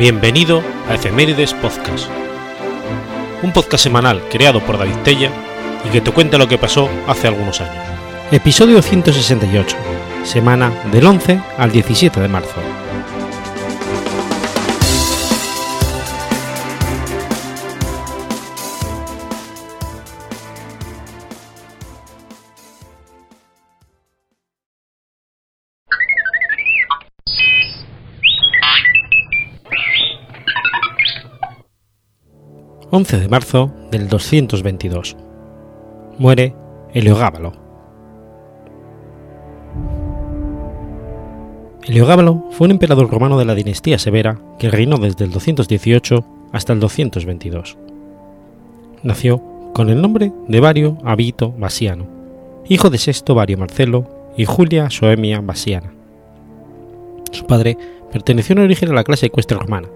Bienvenido a Efemérides Podcast, un podcast semanal creado por David Tella y que te cuenta lo que pasó hace algunos años. Episodio 168, semana del 11 al 17 de marzo. 11 de marzo del 222. Muere Heliogábalo. Heliogábalo fue un emperador romano de la dinastía Severa que reinó desde el 218 hasta el 222. Nació con el nombre de Vario Abito Basiano, hijo de Sexto Vario Marcelo y Julia Soemia Basiana. Su padre perteneció en origen a la clase ecuestre romana,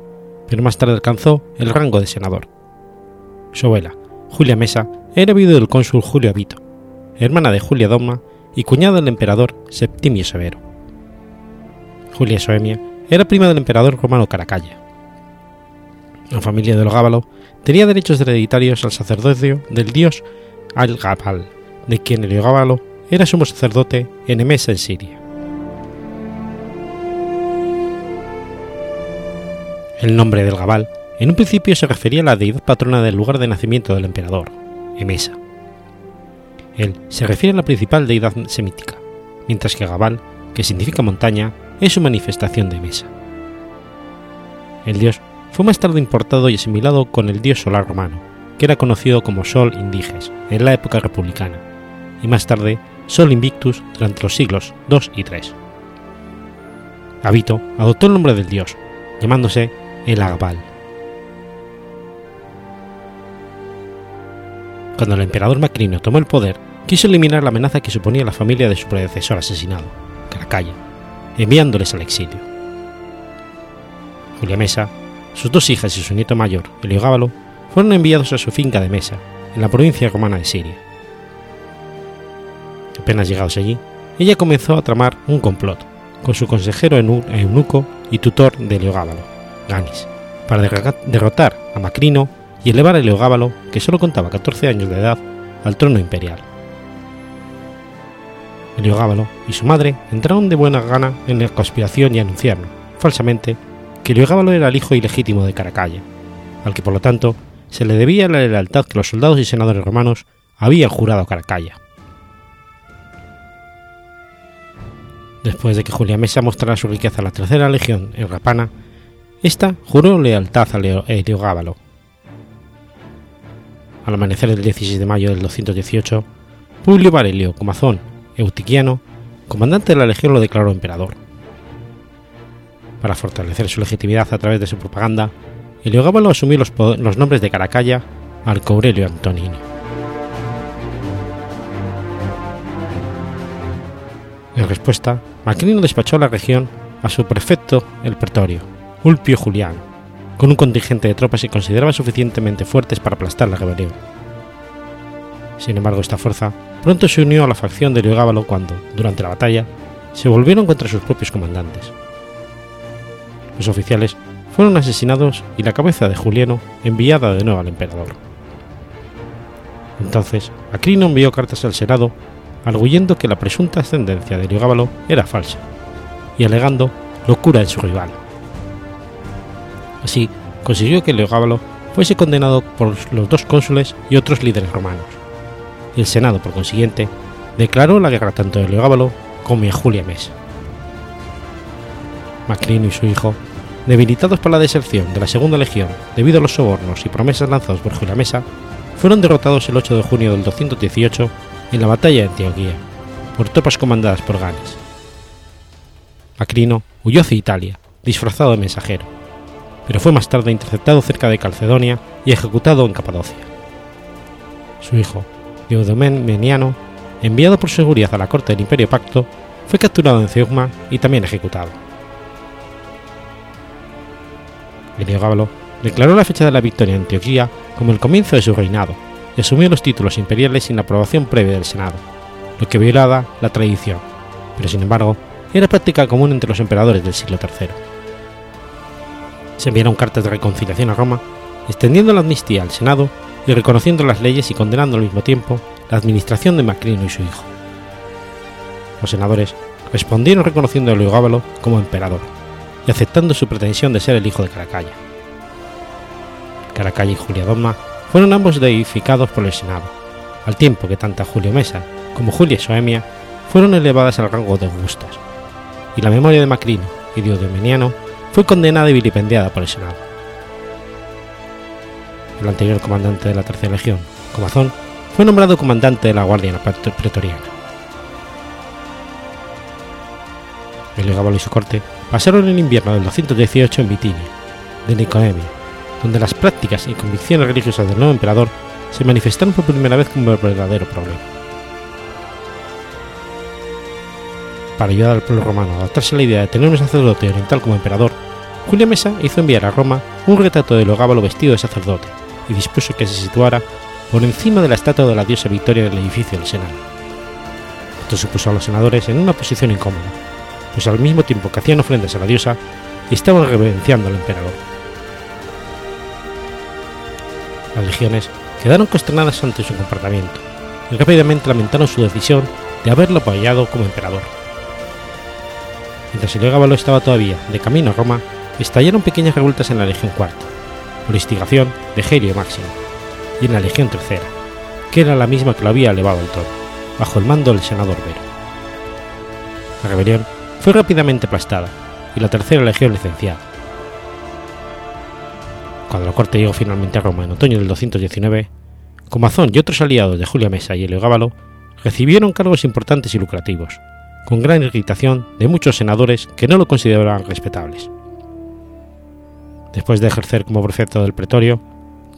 pero más tarde alcanzó el rango de senador su abuela, Julia Mesa, era viuda del cónsul Julio Abito, hermana de Julia Dogma y cuñada del emperador Septimio Severo. Julia Soemia era prima del emperador romano Caracalla. La familia de Gábalo tenía derechos hereditarios al sacerdocio del dios Al-Gabal, de quien Heliogábalo era sumo sacerdote en Emesa en Siria. El nombre del Gabal en un principio se refería a la deidad patrona del lugar de nacimiento del emperador, Emesa. Él se refiere a la principal deidad semítica, mientras que Gabal, que significa montaña, es su manifestación de Emesa. El dios fue más tarde importado y asimilado con el dios solar romano, que era conocido como Sol Indiges en la época republicana, y más tarde Sol Invictus durante los siglos II y III. Habito adoptó el nombre del dios, llamándose el Agabal Cuando el emperador Macrino tomó el poder, quiso eliminar la amenaza que suponía la familia de su predecesor asesinado, Caracalla, enviándoles al exilio. Julia Mesa, sus dos hijas y su nieto mayor, Heliogábalo, fueron enviados a su finca de Mesa, en la provincia romana de Siria. Apenas llegados allí, ella comenzó a tramar un complot con su consejero eunuco y tutor de Heliogábalo, Ganis, para derrotar a Macrino y elevar a Heliogábalo, que solo contaba 14 años de edad, al trono imperial. Heliogábalo y su madre entraron de buena gana en la conspiración y anunciaron, falsamente, que Heliogábalo era el hijo ilegítimo de Caracalla, al que por lo tanto se le debía la lealtad que los soldados y senadores romanos habían jurado a Caracalla. Después de que Julia Mesa mostrara su riqueza a la tercera legión en Rapana, esta juró lealtad a Heliogábalo, al amanecer del 16 de mayo del 218, Publio Varelio Comazón Eutiquiano, comandante de la legión, lo declaró emperador. Para fortalecer su legitimidad a través de su propaganda, Heliogábalo asumió los, los nombres de Caracalla al Aurelio Antonini. En respuesta, Macrino despachó a la región a su prefecto, el pretorio, Ulpio Juliano, con un contingente de tropas que consideraba suficientemente fuertes para aplastar la rebelión. Sin embargo, esta fuerza pronto se unió a la facción de Heliogábalo cuando, durante la batalla, se volvieron contra sus propios comandantes. Los oficiales fueron asesinados y la cabeza de Juliano enviada de nuevo al emperador. Entonces, Acrino envió cartas al Senado arguyendo que la presunta ascendencia de Heliogábalo era falsa y alegando locura en su rival. Así, consiguió que Leogábalo fuese condenado por los dos cónsules y otros líderes romanos. El Senado, por consiguiente, declaró la guerra tanto a Leogábalo como a Julia Mesa. Macrino y su hijo, debilitados por la deserción de la Segunda Legión debido a los sobornos y promesas lanzados por Julia Mesa, fueron derrotados el 8 de junio del 218 en la batalla de Antioquía por tropas comandadas por Ganes. Macrino huyó hacia Italia, disfrazado de mensajero pero fue más tarde interceptado cerca de Calcedonia y ejecutado en Capadocia. Su hijo, Meniano, enviado por seguridad a la corte del Imperio Pacto, fue capturado en Ceugma y también ejecutado. Heliogábalo declaró la fecha de la victoria en Antioquía como el comienzo de su reinado y asumió los títulos imperiales sin la aprobación previa del Senado, lo que violaba la tradición, pero sin embargo era práctica común entre los emperadores del siglo III. Se enviaron cartas de reconciliación a Roma, extendiendo la amnistía al Senado y reconociendo las leyes y condenando al mismo tiempo la administración de Macrino y su hijo. Los senadores respondieron reconociendo a Heliogábalo como emperador y aceptando su pretensión de ser el hijo de Caracalla. Caracalla y Julia Dogma fueron ambos deificados por el Senado, al tiempo que tanto Julio Mesa como Julia Soemia fueron elevadas al rango de augustas, y la memoria de Macrino y Diocleciano fue condenada y vilipendiada por el Senado. El anterior comandante de la Tercera Legión, Comazón, fue nombrado comandante de la Guardia Pretoriana. Heliogábalo y su corte pasaron el invierno del 218 en Bitinia, de Nicoemia, donde las prácticas y convicciones religiosas del nuevo emperador se manifestaron por primera vez como un verdadero problema. Para ayudar al pueblo romano a adaptarse a la idea de tener un sacerdote oriental como emperador, Julia Mesa hizo enviar a Roma un retrato de Heliogábalo vestido de sacerdote y dispuso que se situara por encima de la estatua de la diosa Victoria del edificio del Senado. Esto supuso a los senadores en una posición incómoda, pues al mismo tiempo que hacían ofrendas a la diosa, estaban reverenciando al emperador. Las legiones quedaron consternadas ante su comportamiento y rápidamente lamentaron su decisión de haberlo apoyado como emperador. Mientras Heliogábalo estaba todavía de camino a Roma, estallaron pequeñas revueltas en la Legión IV, por instigación de Gerio Máximo, y en la Legión III, que era la misma que lo había elevado al trono, bajo el mando del senador Vero. La rebelión fue rápidamente aplastada y la tercera legión licenciada. Cuando la corte llegó finalmente a Roma en otoño del 219, Comazón y otros aliados de Julia Mesa y Heliogábalo recibieron cargos importantes y lucrativos, con gran irritación de muchos senadores que no lo consideraban respetables. Después de ejercer como prefecto del pretorio,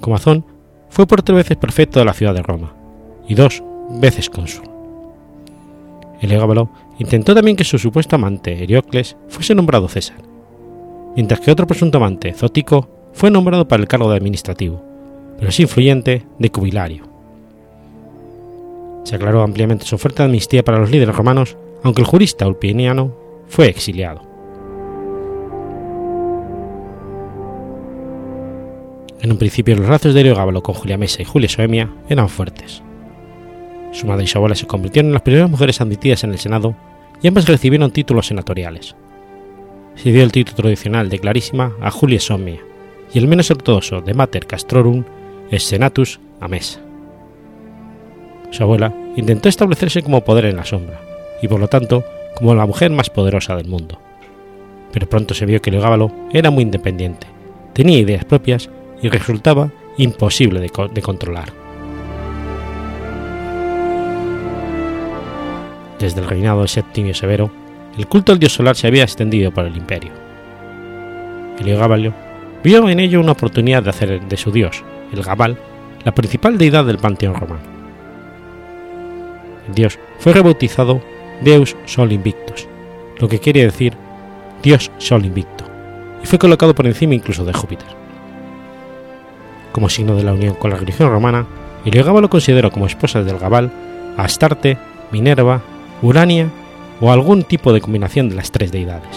Comazón fue por tres veces prefecto de la ciudad de Roma y dos veces cónsul. Heliogábalo intentó también que su supuesto amante, Heriocles, fuese nombrado César, mientras que otro presunto amante, Zótico, fue nombrado para el cargo de administrativo, pero es influyente, de cubilario. Se aclaró ampliamente su oferta de amnistía para los líderes romanos, aunque el jurista ulpiniano fue exiliado. En un principio los lazos de Heliogábalo con Julia Mesa y Julia Soemia eran fuertes. Su madre y su abuela se convirtieron en las primeras mujeres admitidas en el Senado y ambas recibieron títulos senatoriales. Se dio el título tradicional de Clarísima a Julia Soemia y el menos ortodoxo de Mater Castrorum es Senatus a Mesa. Su abuela intentó establecerse como poder en la sombra y por lo tanto como la mujer más poderosa del mundo. Pero pronto se vio que Heliogábalo era muy independiente, tenía ideas propias y resultaba imposible de, de controlar. Desde el reinado de Septimio Severo, el culto al dios solar se había extendido por el imperio. Heliogábalo vio en ello una oportunidad de hacer de su dios, el Gabal, la principal deidad del panteón romano. El dios fue rebautizado Deus Sol Invictus, lo que quiere decir Dios Sol Invicto, y fue colocado por encima incluso de Júpiter. Como signo de la unión con la religión romana, Heliogábalo lo consideró como esposas del Gabal Astarte, Minerva, Urania o algún tipo de combinación de las tres deidades.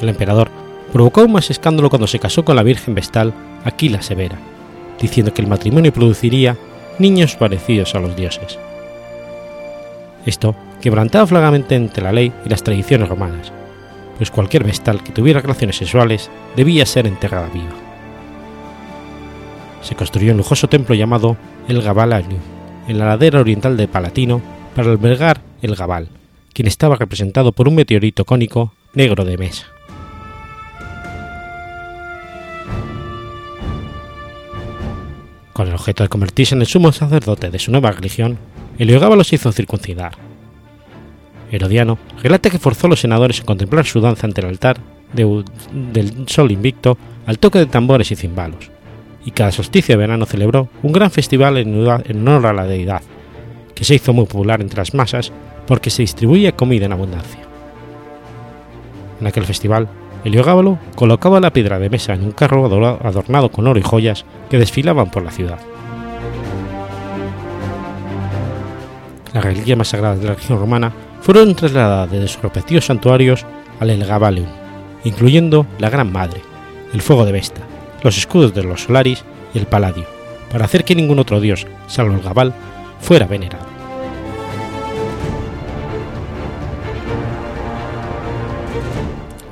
El emperador provocó aún más escándalo cuando se casó con la Virgen Vestal Aquila Severa, diciendo que el matrimonio produciría niños parecidos a los dioses. Esto quebrantaba flagamente entre la ley y las tradiciones romanas, pues cualquier vestal que tuviera relaciones sexuales debía ser enterrada viva. Se construyó un lujoso templo llamado el Gabal Agni, en la ladera oriental de Palatino, para albergar el Gabal, quien estaba representado por un meteorito cónico negro de mesa. Con el objeto de convertirse en el sumo sacerdote de su nueva religión, Heliogábalo se hizo circuncidar. Herodiano relata que forzó a los senadores a contemplar su danza ante el altar del sol invicto al toque de tambores y cimbalos, y cada solsticio de verano celebró un gran festival en honor a la deidad, que se hizo muy popular entre las masas porque se distribuía comida en abundancia. En aquel festival, Heliogábalo colocaba la piedra de mesa en un carro adornado con oro y joyas que desfilaban por la ciudad. Las reliquias más sagradas de la región romana fueron trasladadas desde sus respectivos santuarios al Elgavalium, incluyendo la Gran Madre, el Fuego de Vesta, los escudos de los Solaris y el Palladio, para hacer que ningún otro dios, salvo el Gabal, fuera venerado.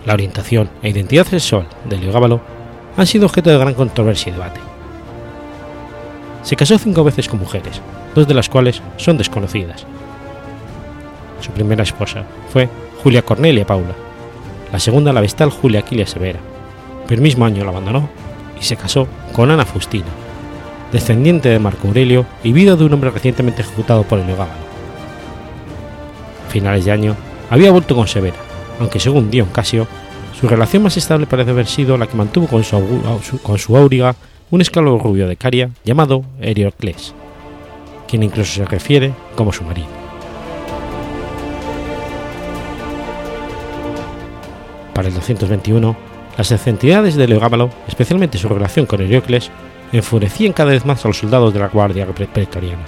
La orientación e identidad sexual de Heliogábalo han sido objeto de gran controversia y debate. Se casó cinco veces con mujeres, dos de las cuales son desconocidas. Su primera esposa fue Julia Cornelia Paula, la segunda la vestal Julia Aquilia Severa, pero el mismo año la abandonó y se casó con Ana Faustina, descendiente de Marco Aurelio y viuda de un hombre recientemente ejecutado por Heliogábalo. A finales de año había vuelto con Severa, aunque según Dion Casio, su relación más estable parece haber sido la que mantuvo con su, con su auriga un esclavo rubio de Caria llamado Heriocles, quien incluso se refiere como su marido. Para el 221, las excentricidades de Leogábalo, especialmente su relación con Heriocles, enfurecían cada vez más a los soldados de la Guardia Pretoriana.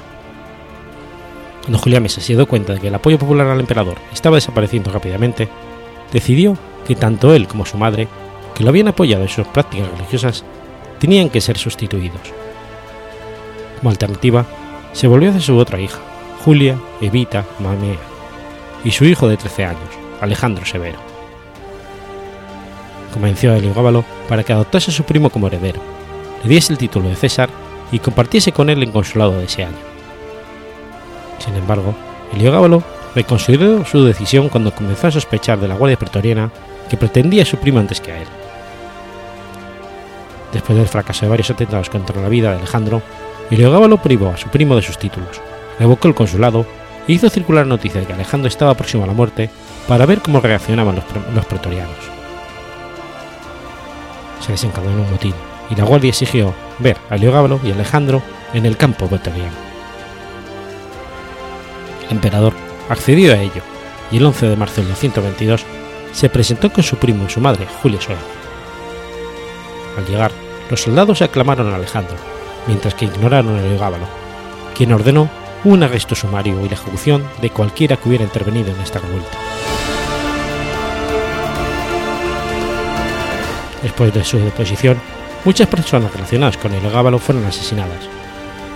Cuando Juliames se dio cuenta de que el apoyo popular al emperador estaba desapareciendo rápidamente, decidió que tanto él como su madre, que lo habían apoyado en sus prácticas religiosas, tenían que ser sustituidos. Como alternativa, se volvió hacia su otra hija, Julia Evita Mamea, y su hijo de 13 años, Alejandro Severo. Convenció a Heliogábalo para que adoptase a su primo como heredero, le diese el título de César y compartiese con él el consulado de ese año. Sin embargo, Heliogábalo reconsideró su decisión cuando comenzó a sospechar de la Guardia Pretoriana que pretendía su primo antes que a él. Después del fracaso de varios atentados contra la vida de Alejandro, Heliogábalo privó a su primo de sus títulos, revocó el consulado e hizo circular la noticia de que Alejandro estaba próximo a la muerte para ver cómo reaccionaban los, los pretorianos. Se desencadenó un motín y la guardia exigió ver a Heliogábalo y Alejandro en el campo pretoriano. El emperador accedió a ello y el 11 de marzo de 222 se presentó con su primo y su madre, Julia Soe. Al llegar, los soldados aclamaron a Alejandro, mientras que ignoraron a Heliogábalo, quien ordenó un arresto sumario y la ejecución de cualquiera que hubiera intervenido en esta revuelta. Después de su deposición, muchas personas relacionadas con Heliogábalo fueron asesinadas,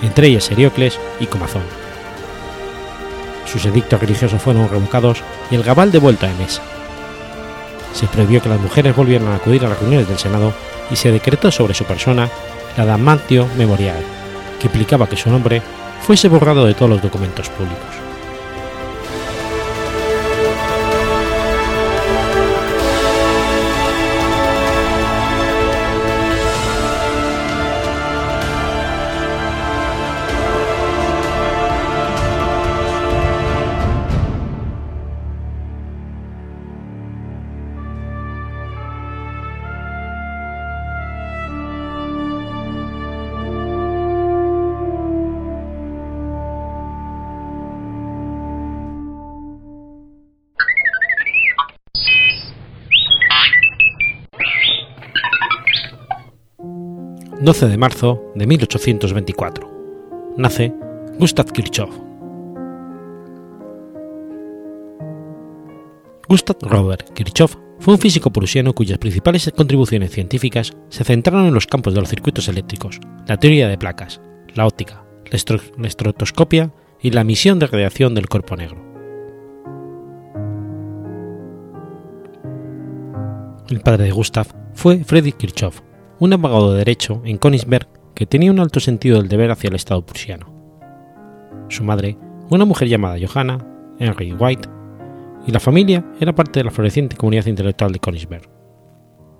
entre ellas Heriocles y Comazón. Sus edictos religiosos fueron revocados y el Gabal devuelto a Emesa. Se prohibió que las mujeres volvieran a acudir a las reuniones del Senado y se decretó sobre su persona la Damantio Memorial, que implicaba que su nombre fuese borrado de todos los documentos públicos. 12 de marzo de 1824. Nace Gustav Kirchhoff. Gustav Robert Kirchhoff fue un físico prusiano cuyas principales contribuciones científicas se centraron en los campos de los circuitos eléctricos, la teoría de placas, la óptica, la estrotoscopia y la misión de radiación del cuerpo negro. El padre de Gustav fue Friedrich Kirchhoff, un abogado de derecho en Königsberg que tenía un alto sentido del deber hacia el Estado prusiano. Su madre, una mujer llamada Johanna Henry White, y la familia era parte de la floreciente comunidad intelectual de Königsberg.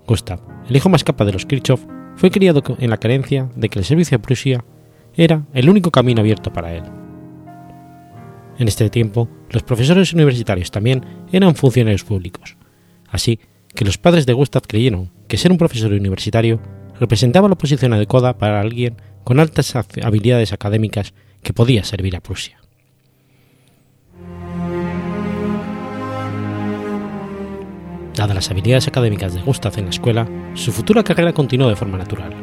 Gustav, el hijo más capaz de los Kirchhoff, fue criado en la creencia de que el servicio a Prusia era el único camino abierto para él. En este tiempo, los profesores universitarios también eran funcionarios públicos, así que los padres de Gustav creyeron que ser un profesor universitario representaba la posición adecuada para alguien con altas habilidades académicas que podía servir a Prusia. Dadas las habilidades académicas de Gustav en la escuela, su futura carrera continuó de forma natural.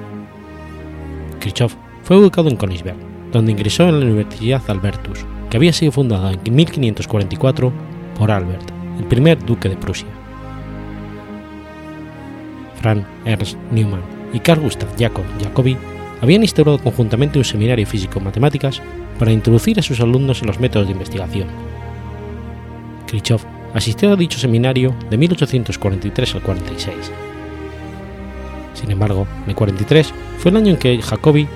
Kirchhoff fue educado en Königsberg, donde ingresó en la Universidad Albertus, que había sido fundada en 1544 por Albert, el primer duque de Prusia Franz Ernst Neumann y Carl Gustav Jacob Jacobi habían instaurado conjuntamente un seminario físico-matemáticas para introducir a sus alumnos en los métodos de investigación. Kirchhoff asistió a dicho seminario de 1843 al 46. Sin embargo, el 43 fue el año en que Jacobi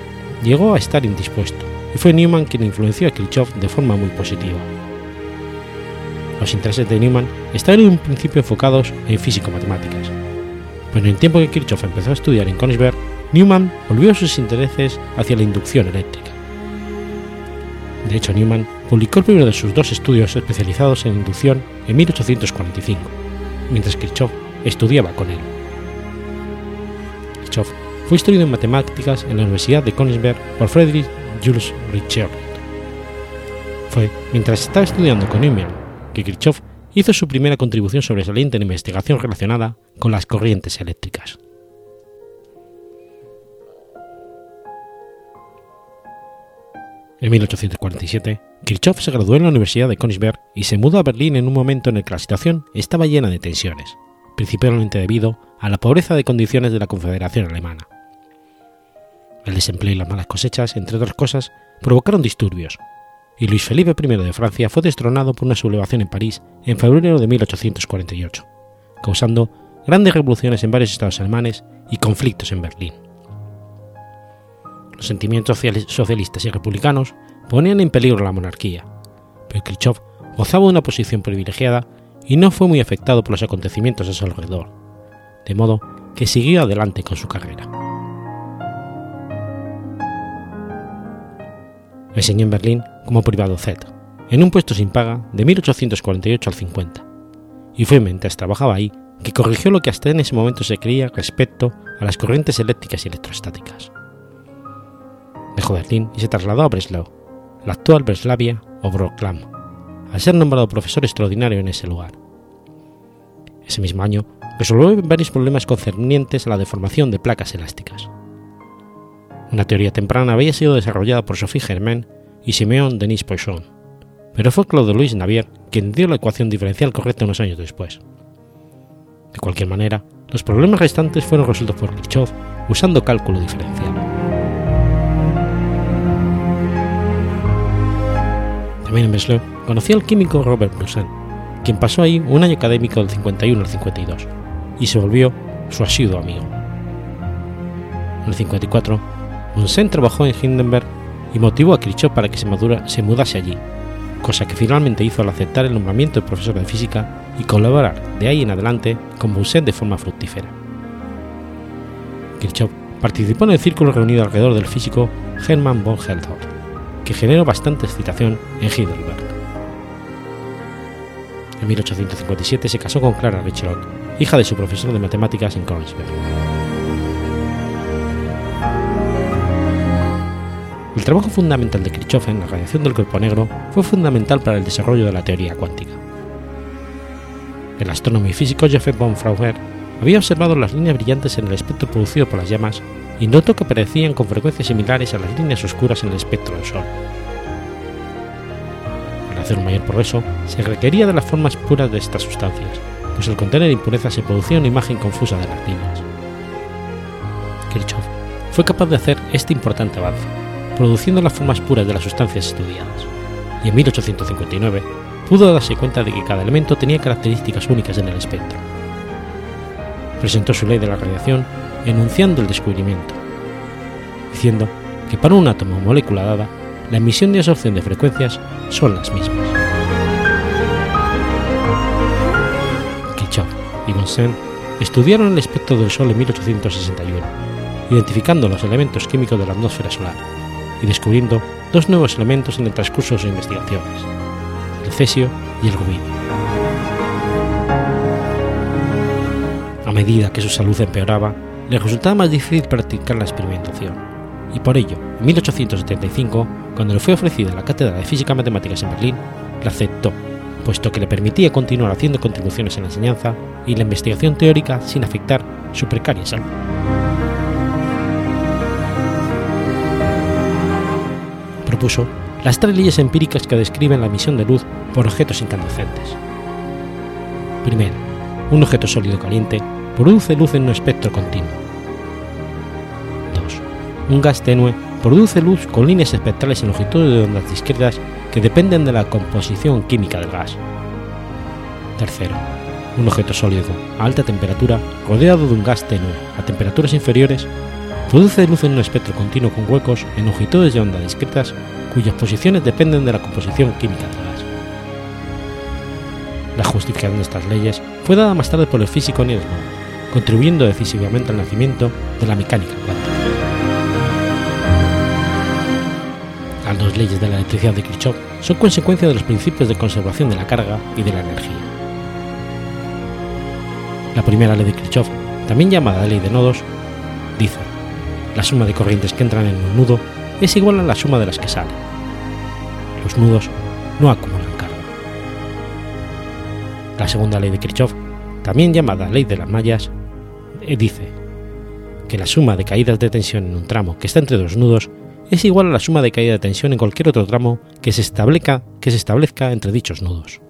llegó a estar indispuesto, y fue Neumann quien influenció a Kirchhoff de forma muy positiva. Los intereses de Neumann estaban en un principio enfocados en físico-matemáticas, pero en el tiempo que Kirchhoff empezó a estudiar en Königsberg, Neumann volvió sus intereses hacia la inducción eléctrica. De hecho, Neumann publicó el primero de sus dos estudios especializados en inducción en 1845, mientras Kirchhoff estudiaba con él. Kirchhoff fue instruido en matemáticas en la Universidad de Königsberg por Friedrich Jules Richard. Fue mientras estaba estudiando con Neumann que Kirchhoff hizo su primera contribución sobresaliente en investigación relacionada con las corrientes eléctricas. En 1847, Kirchhoff se graduó en la Universidad de Königsberg y se mudó a Berlín en un momento en el que la situación estaba llena de tensiones, principalmente debido a la pobreza de condiciones de la Confederación Alemana. El desempleo y las malas cosechas, entre otras cosas, provocaron disturbios, y Luis Felipe I de Francia fue destronado por una sublevación en París en febrero de 1848, causando grandes revoluciones en varios estados alemanes y conflictos en Berlín los sentimientos socialistas y republicanos ponían en peligro la monarquía, pero Khrushchev gozaba de una posición privilegiada y no fue muy afectado por los acontecimientos a su alrededor, de modo que siguió adelante con su carrera. Enseñó en Berlín como privado Z, en un puesto sin paga de 1848 al 50, y fue mientras trabajaba ahí que corrigió lo que hasta en ese momento se creía respecto a las corrientes eléctricas y electrostáticas dejó Berlín y se trasladó a Breslau, la actual Breslavia o Wrocław, al ser nombrado profesor extraordinario en ese lugar. Ese mismo año resolvió varios problemas concernientes a la deformación de placas elásticas. Una teoría temprana había sido desarrollada por Sophie Germain y Simeon Denis Poisson, pero fue Claude Louis Navier quien dio la ecuación diferencial correcta unos años después. De cualquier manera, los problemas restantes fueron resueltos por Kirchhoff usando cálculo diferencial. También en Breslau conoció al químico Robert Poussin, quien pasó ahí un año académico del 51 al 52 y se volvió su asiduo amigo. En el 54, Poussin trabajó en Hindenburg y motivó a Kirchhoff para que se, se mudase allí, cosa que finalmente hizo al aceptar el nombramiento de profesor de física y colaborar de ahí en adelante con Bunsen de forma fructífera. Kirchhoff participó en el círculo reunido alrededor del físico Hermann von Helmholtz, que generó bastante excitación en Heidelberg. En 1857 se casó con Clara Richelot, hija de su profesor de matemáticas en Königsberg. El trabajo fundamental de Kirchhoff en la radiación del cuerpo negro fue fundamental para el desarrollo de la teoría cuántica. El astrónomo y físico Joseph von Frauer había observado las líneas brillantes en el espectro producido por las llamas y notó que aparecían con frecuencias similares a las líneas oscuras en el espectro del Sol. Para hacer un mayor progreso, se requería de las formas puras de estas sustancias, pues al contener impurezas se producía una imagen confusa de las líneas. Kirchhoff fue capaz de hacer este importante avance, produciendo las formas puras de las sustancias estudiadas, y en 1859 pudo darse cuenta de que cada elemento tenía características únicas en el espectro. Presentó su ley de la radiación enunciando el descubrimiento, diciendo que para un átomo o molécula dada, la emisión y absorción de frecuencias son las mismas. Kirchhoff y Bunsen estudiaron el espectro del Sol en 1861, identificando los elementos químicos de la atmósfera solar y descubriendo dos nuevos elementos en el transcurso de sus investigaciones, el cesio y el rubidio. A medida que su salud empeoraba, le resultaba más difícil practicar la experimentación, y por ello, en 1875, cuando le fue ofrecida la cátedra de Física Matemáticas en Berlín, la aceptó, puesto que le permitía continuar haciendo contribuciones en la enseñanza y la investigación teórica sin afectar su precaria salud. Las tres leyes empíricas que describen la emisión de luz por objetos incandescentes. Primero, un objeto sólido caliente produce luz en un espectro continuo. 2. Un gas tenue produce luz con líneas espectrales en longitudes de ondas discretas que dependen de la composición química del gas. Tercero, un objeto sólido a alta temperatura rodeado de un gas tenue a temperaturas inferiores produce luz en un espectro continuo con huecos en longitudes de onda discretas cuyas posiciones dependen de la composición química del gas. La justificación de estas leyes fue dada más tarde por el físico Niels Bohr, contribuyendo decisivamente al nacimiento de la mecánica cuántica. Las dos leyes de la electricidad de Kirchhoff son consecuencia de los principios de conservación de la carga y de la energía. La primera ley de Kirchhoff, también llamada ley de nodos, dice, la suma de corrientes que entran en un nudo es igual a la suma de las que salen. Los nudos no acumulan carga. La segunda ley de Kirchhoff, también llamada ley de las mallas, eh, dice que la suma de caídas de tensión en un tramo que está entre dos nudos es igual a la suma de caída de tensión en cualquier otro tramo que se establezca, que se establezca entre dichos nudos.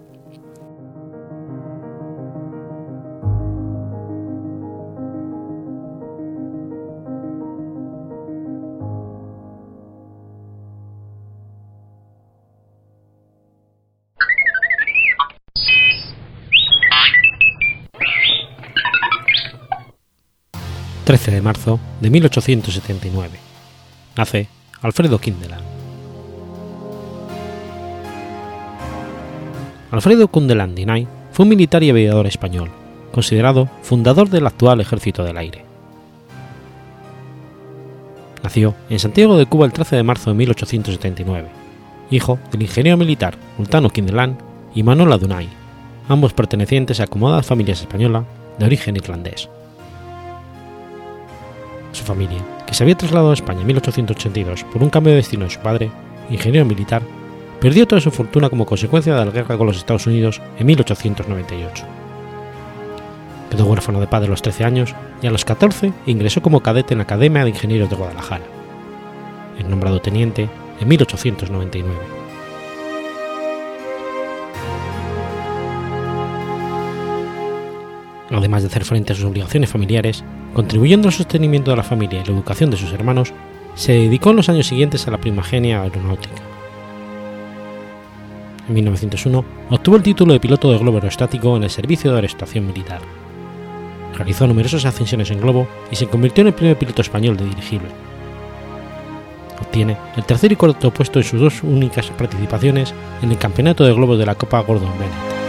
13 de marzo de 1879. Nace Alfredo Kindelan. Alfredo Dinay fue un militar y aviador español, considerado fundador del actual Ejército del Aire. Nació en Santiago de Cuba el 13 de marzo de 1879, hijo del ingeniero militar Ultano Kindelan y Manola Dunay, ambos pertenecientes a acomodadas familias españolas de origen irlandés. Su familia, que se había trasladado a España en 1882 por un cambio de destino de su padre, ingeniero militar, perdió toda su fortuna como consecuencia de la guerra con los Estados Unidos en 1898. Quedó huérfano de padre a los 13 años y a los 14 ingresó como cadete en la Academia de Ingenieros de Guadalajara. Es nombrado teniente en 1899. Además de hacer frente a sus obligaciones familiares, Contribuyendo al sostenimiento de la familia y la educación de sus hermanos, se dedicó en los años siguientes a la primogenia aeronáutica. En 1901 obtuvo el título de piloto de globo aerostático en el Servicio de Aeroestación Militar. Realizó numerosas ascensiones en globo y se convirtió en el primer piloto español de dirigible. Obtiene el tercer y cuarto puesto en sus dos únicas participaciones en el Campeonato de Globos de la Copa Gordon Bennett.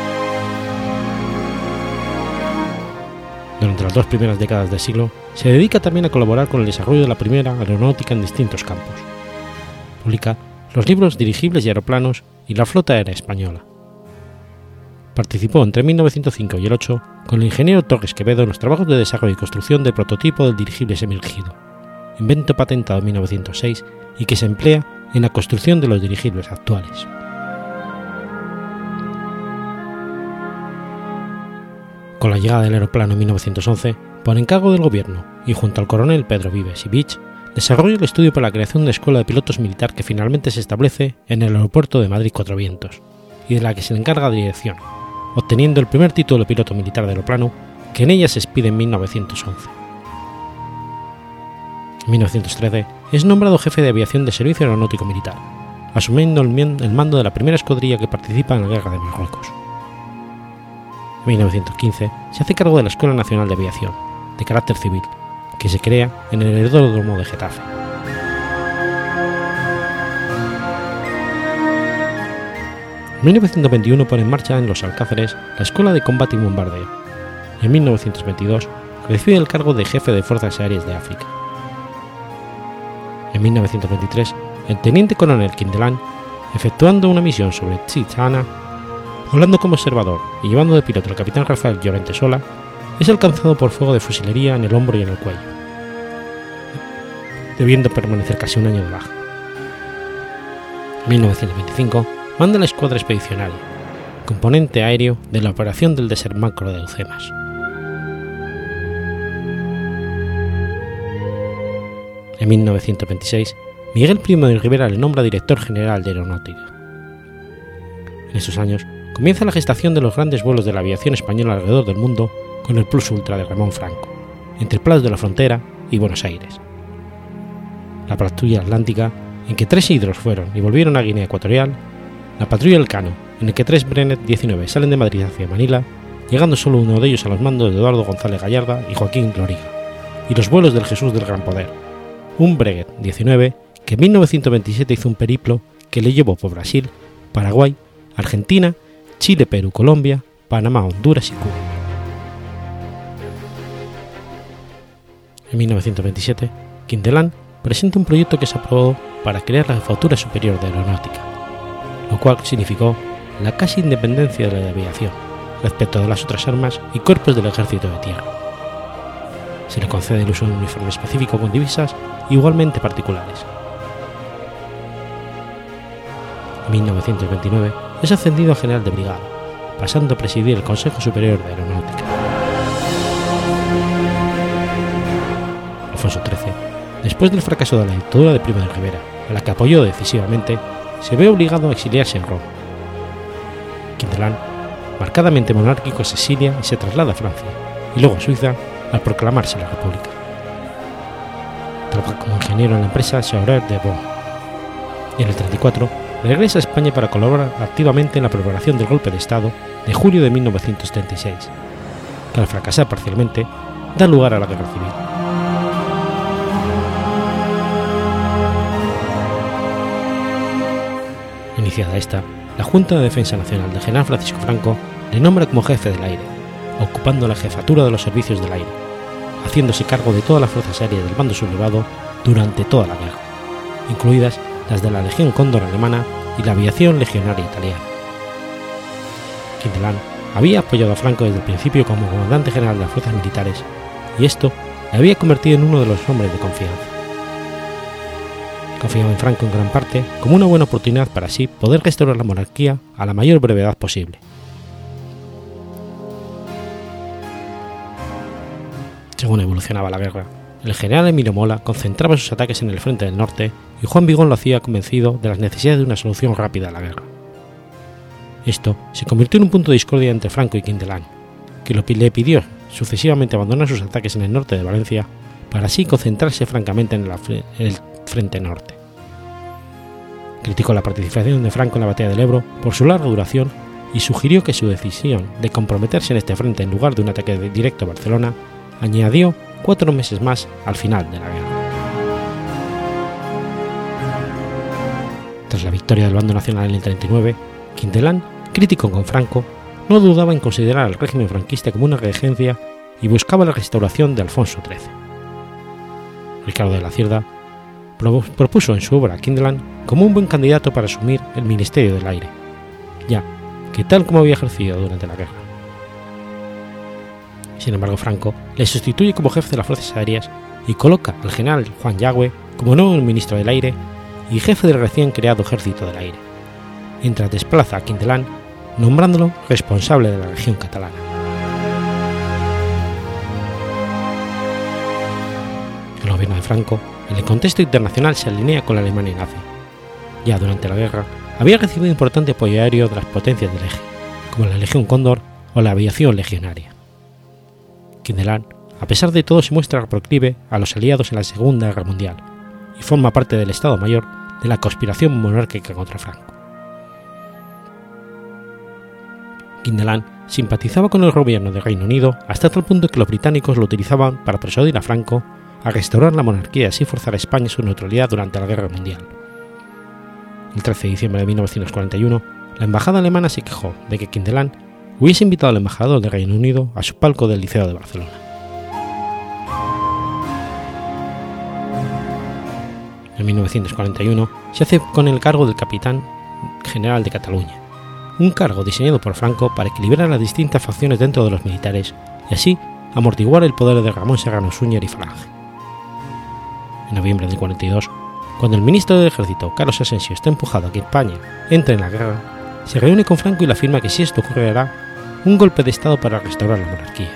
Durante las dos primeras décadas del siglo, se dedica también a colaborar con el desarrollo de la primera aeronáutica en distintos campos. Publica los libros Dirigibles y Aeroplanos y la Flota Aérea Española. Participó entre 1905 y el 8 con el ingeniero Torres Quevedo en los trabajos de desarrollo y construcción del prototipo del dirigible semirigido, invento patentado en 1906 y que se emplea en la construcción de los dirigibles actuales. Con la llegada del aeroplano en 1911, por encargo del gobierno y junto al coronel Pedro Vives y Beach, desarrolla el estudio para la creación de una escuela de pilotos militar que finalmente se establece en el aeropuerto de Madrid Cuatro Vientos, y de la que se le encarga de dirección, obteniendo el primer título de piloto militar de aeroplano, que en ella se expide en 1911. En 1913 es nombrado jefe de aviación de Servicio Aeronáutico Militar, asumiendo el mando de la primera escuadrilla que participa en la Guerra de Marruecos. En 1915 se hace cargo de la Escuela Nacional de Aviación, de carácter civil, que se crea en el aeródromo de Getafe. En 1921 pone en marcha en los Alcáceres la Escuela de Combate y Bombardeo, y en 1922 recibe el cargo de jefe de Fuerzas Aéreas de África. En 1923, el teniente coronel Kindelan, efectuando una misión sobre Tsichana, Volando como observador y llevando de piloto al capitán Rafael Llorente Sola, es alcanzado por fuego de fusilería en el hombro y en el cuello, debiendo permanecer casi un año de baja. En 1925 manda la escuadra expedicionaria, componente aéreo de la operación del desembarco de Alcemas. En 1926, Miguel Primo de Rivera le nombra director general de aeronáutica. En esos años comienza la gestación de los grandes vuelos de la aviación española alrededor del mundo con el plus ultra de Ramón Franco, entre Plaza de la Frontera y Buenos Aires. La patrulla atlántica, en que tres hidros fueron y volvieron a Guinea Ecuatorial, la patrulla Elcano, en que tres Brenet 19 salen de Madrid hacia Manila, llegando solo uno de ellos a los mandos de Eduardo González Gallarda y Joaquín Loriga, y los vuelos del Jesús del Gran Poder, un Breguet 19 que en 1927 hizo un periplo que le llevó por Brasil, Paraguay, Argentina, Chile, Perú, Colombia, Panamá, Honduras y Cuba. En 1927, Quindelán presenta un proyecto que se aprobó para crear la Jefatura Superior de Aeronáutica, lo cual significó la casi independencia de la aviación respecto de las otras armas y cuerpos del ejército de tierra. Se le concede el uso de un uniforme específico con divisas igualmente particulares. En 1929 es ascendido a general de brigada, pasando a presidir el Consejo Superior de Aeronáutica. Alfonso XIII, después del fracaso de la dictadura de Primo de Rivera, a la que apoyó decisivamente, se ve obligado a exiliarse en Roma. Quindelán, marcadamente monárquico, se exilia y se traslada a Francia, y luego a Suiza, al proclamarse la República. Trabaja como ingeniero en la empresa Chaurer de. Y en el 34 regresa a España para colaborar activamente en la preparación del golpe de Estado de julio de 1936, que al fracasar parcialmente da lugar a la guerra civil. Iniciada esta, la Junta de Defensa Nacional del general Francisco Franco le nombra como jefe del aire, ocupando la jefatura de los servicios del aire, haciéndose cargo de todas las fuerzas aéreas del bando sublevado durante toda la guerra, incluidas las de la Legión Cóndor alemana y la aviación legionaria italiana. Quindelán había apoyado a Franco desde el principio como comandante general de las fuerzas militares y esto le había convertido en uno de los hombres de confianza. Confiaba en Franco en gran parte como una buena oportunidad para así poder restaurar la monarquía a la mayor brevedad posible. Según evolucionaba la guerra, el general Emilio Mola concentraba sus ataques en el frente del norte y Juan Vigón lo hacía convencido de las necesidades de una solución rápida a la guerra. Esto se convirtió en un punto de discordia entre Franco y Quintelán, que le pidió sucesivamente abandonar sus ataques en el norte de Valencia para así concentrarse francamente en, el frente norte. Criticó la participación de Franco en la batalla del Ebro por su larga duración y sugirió que su decisión de comprometerse en este frente en lugar de un ataque directo a Barcelona añadió cuatro meses más al final de la guerra. Tras la victoria del bando nacional en el 39, Quintelán, crítico con Franco, no dudaba en considerar al régimen franquista como una regencia y buscaba la restauración de Alfonso XIII. Ricardo de la Cierda propuso en su obra a Quindelán como un buen candidato para asumir el Ministerio del Aire, ya que tal como había ejercido durante la guerra. Sin embargo, Franco le sustituye como jefe de las Fuerzas Aéreas y coloca al general Juan Yagüe como nuevo ministro del Aire y jefe del recién creado Ejército del Aire, mientras desplaza a Quintelán, nombrándolo responsable de la región catalana. El gobierno de Franco, en el contexto internacional, se alinea con la Alemania nazi. Ya durante la guerra, había recibido importante apoyo aéreo de las potencias del eje, como la Legión Cóndor o la aviación legionaria. Quindelán, a pesar de todo, se muestra proclive a los aliados en la Segunda Guerra Mundial y forma parte del Estado Mayor de la conspiración monárquica contra Franco. Quindelán simpatizaba con el gobierno del Reino Unido hasta tal punto que los británicos lo utilizaban para persuadir a Franco a restaurar la monarquía y así forzar a España su neutralidad durante la Guerra Mundial. El 13 de diciembre de 1941, la embajada alemana se quejó de que Quindelán hubiese invitado al embajador del Reino Unido a su palco del Liceo de Barcelona. En 1941 se hace con el cargo del capitán general de Cataluña, un cargo diseñado por Franco para equilibrar las distintas facciones dentro de los militares y así amortiguar el poder de Ramón Serrano Súñer y Falange. En noviembre del 42, cuando el ministro del Ejército, Carlos Asensio, está empujado a que España entre en la guerra, se reúne con Franco y le afirma que si esto ocurrirá, un golpe de Estado para restaurar la monarquía.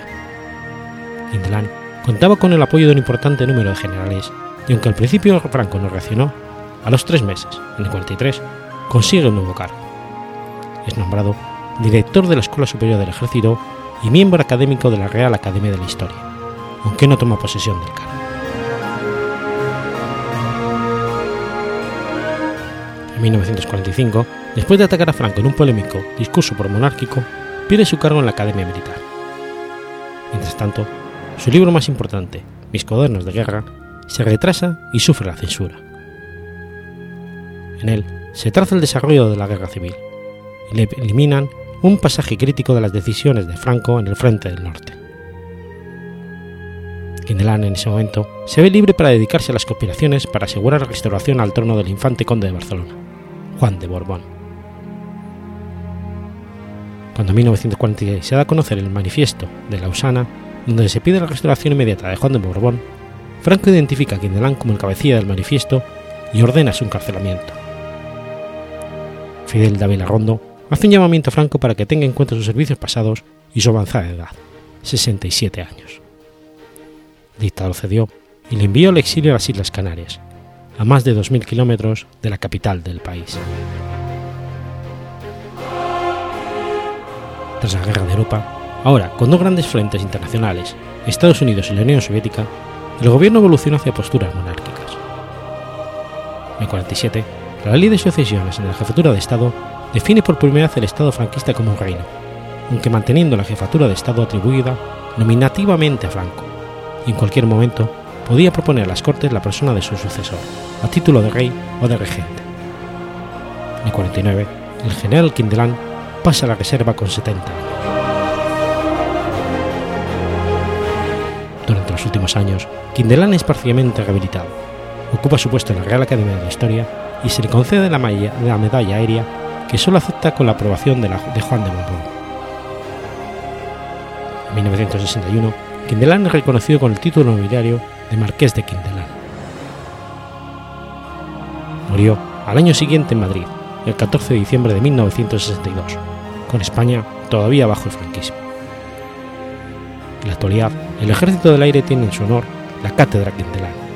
Quindelán contaba con el apoyo de un importante número de generales y aunque al principio Franco no reaccionó, a los tres meses, en el 43, consigue un nuevo cargo. Es nombrado director de la Escuela Superior del Ejército y miembro académico de la Real Academia de la Historia, aunque no toma posesión del cargo. En 1945, después de atacar a Franco en un polémico discurso pro-monárquico, pierde su cargo en la Academia Militar. Mientras tanto, su libro más importante, Mis cuadernos de guerra, se retrasa y sufre la censura. En él se traza el desarrollo de la guerra civil y le eliminan un pasaje crítico de las decisiones de Franco en el frente del norte. Quindelán en ese momento se ve libre para dedicarse a las conspiraciones para asegurar la restauración al trono del infante conde de Barcelona, Juan de Borbón. Cuando en 1946 se da a conocer el manifiesto de Lausana, donde se pide la restauración inmediata de Juan de Borbón, Franco identifica a Quindelán como el cabecilla del manifiesto y ordena su encarcelamiento. Fidel Dávila Rondo hace un llamamiento a Franco para que tenga en cuenta sus servicios pasados y su avanzada edad, 67 años. El dictador cedió y le envió al exilio a las Islas Canarias, a más de 2.000 kilómetros de la capital del país. Tras la Guerra de Europa, ahora con dos grandes frentes internacionales, Estados Unidos y la Unión Soviética, el gobierno evoluciona hacia posturas monárquicas. En 47, la ley de sucesiones en la jefatura de Estado define por primera vez el Estado franquista como un reino, aunque manteniendo la jefatura de Estado atribuida nominativamente a Franco, y en cualquier momento podía proponer a las Cortes la persona de su sucesor, a título de rey o de regente. En el 49, el general Quindelán pasa a la reserva con 70 años. Durante los últimos años, Quindelán es parcialmente rehabilitado, ocupa su puesto en la Real Academia de la Historia y se le concede la, la medalla aérea que solo acepta con la aprobación de, Juan de Borbón. En 1961, Quindelán es reconocido con el título nobiliario de Marqués de Quindelán. Murió al año siguiente en Madrid, el 14 de diciembre de 1962, con España todavía bajo el franquismo. En la actualidad, el Ejército del Aire tiene en su honor la Cátedra Quindelán.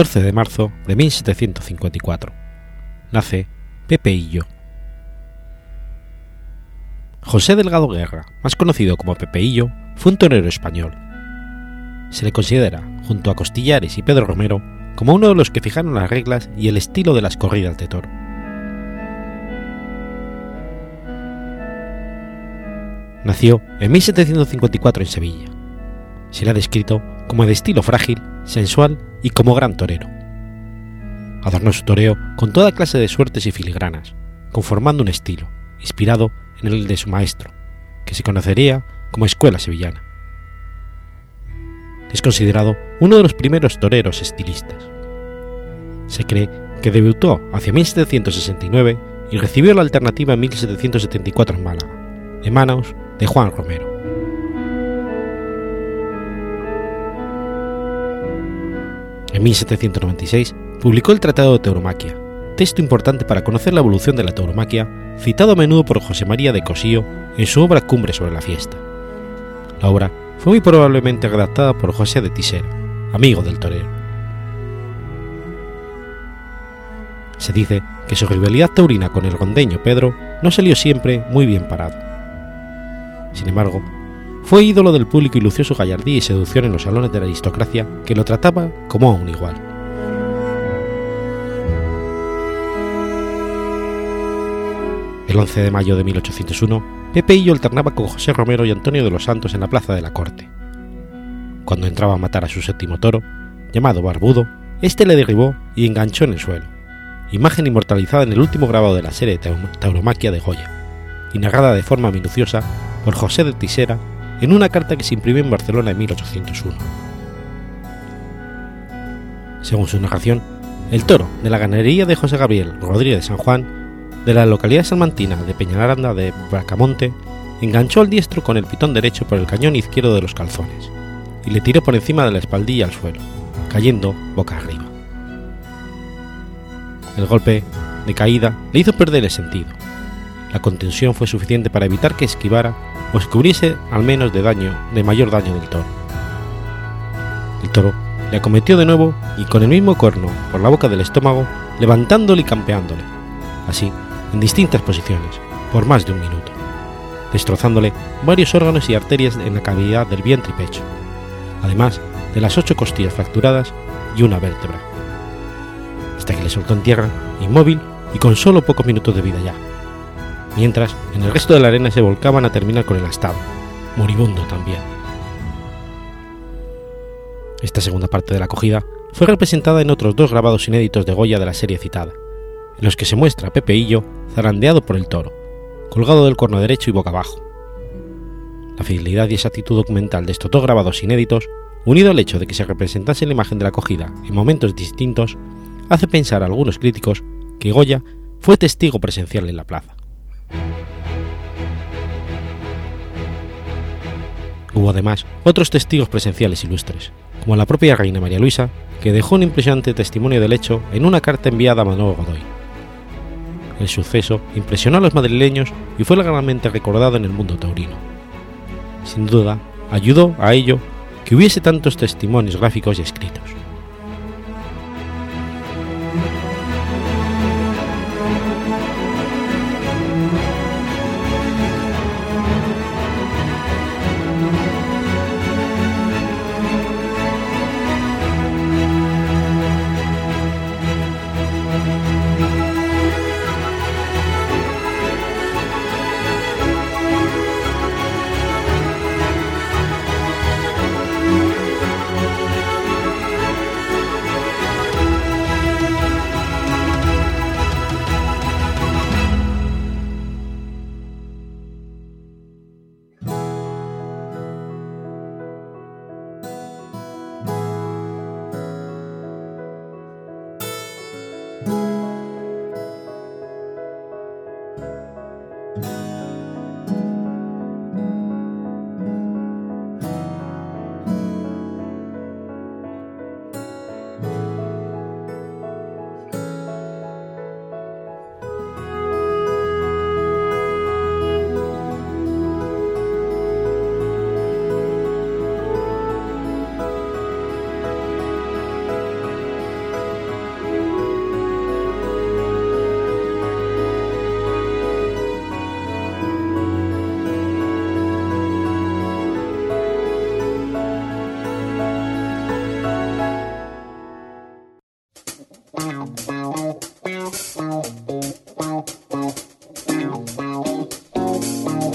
14 de marzo de 1754. Nace Pepe Illo. José Delgado Guerra, más conocido como Pepe Illo, fue un torero español. Se le considera, junto a Costillares y Pedro Romero, como uno de los que fijaron las reglas y el estilo de las corridas de toro. Nació en 1754 en Sevilla. Se le ha descrito como de estilo frágil, sensual y como gran torero. Adornó su toreo con toda clase de suertes y filigranas, conformando un estilo, inspirado en el de su maestro, que se conocería como Escuela Sevillana. Es considerado uno de los primeros toreros estilistas. Se cree que debutó hacia 1769 y recibió la alternativa en 1774 en Málaga, de manos de Juan Romero. En 1796 publicó el Tratado de Tauromaquia, texto importante para conocer la evolución de la tauromaquia, citado a menudo por José María de Cosío en su obra Cumbre sobre la fiesta. La obra fue muy probablemente redactada por José de Tisera, amigo del torero. Se dice que su rivalidad taurina con el rondeño Pedro no salió siempre muy bien parado. Sin embargo, fue ídolo del público y lució su gallardía y seducción en los salones de la aristocracia que lo trataba como a un igual. El 11 de mayo de 1801, Pepe Illo alternaba con José Romero y Antonio de los Santos en la plaza de la corte. Cuando entraba a matar a su séptimo toro, llamado Barbudo, este le derribó y enganchó en el suelo, imagen inmortalizada en el último grabado de la serie Tauromaquia de Goya, y narrada de forma minuciosa por José de Tisera en una carta que se imprimió en Barcelona en 1801. Según su narración, el toro de la ganadería de José Gabriel Rodríguez de San Juan de la localidad salmantina de Peñaranda de Bracamonte, enganchó al diestro con el pitón derecho por el cañón izquierdo de los calzones y le tiró por encima de la espaldilla al suelo, cayendo boca arriba. El golpe de caída le hizo perder el sentido. La contención fue suficiente para evitar que esquivara o se al menos de daño, de mayor daño del toro. El toro le acometió de nuevo y con el mismo cuerno por la boca del estómago, levantándole y campeándole, así en distintas posiciones, por más de un minuto, destrozándole varios órganos y arterias en la cavidad del vientre y pecho, además de las ocho costillas fracturadas y una vértebra, hasta que le soltó en tierra, inmóvil y con solo pocos minutos de vida ya, mientras en el resto de la arena se volcaban a terminar con el astado, moribundo también. Esta segunda parte de la acogida fue representada en otros dos grabados inéditos de Goya de la serie citada, en los que se muestra a Pepe Hillo zarandeado por el toro, colgado del corno derecho y boca abajo. La fidelidad y exactitud documental de estos dos grabados inéditos, unido al hecho de que se representase la imagen de la acogida en momentos distintos, hace pensar a algunos críticos que Goya fue testigo presencial en la plaza. Hubo además otros testigos presenciales ilustres, como la propia reina María Luisa, que dejó un impresionante testimonio del hecho en una carta enviada a Manuel Godoy. El suceso impresionó a los madrileños y fue largamente recordado en el mundo taurino. Sin duda, ayudó a ello que hubiese tantos testimonios gráficos y escritos.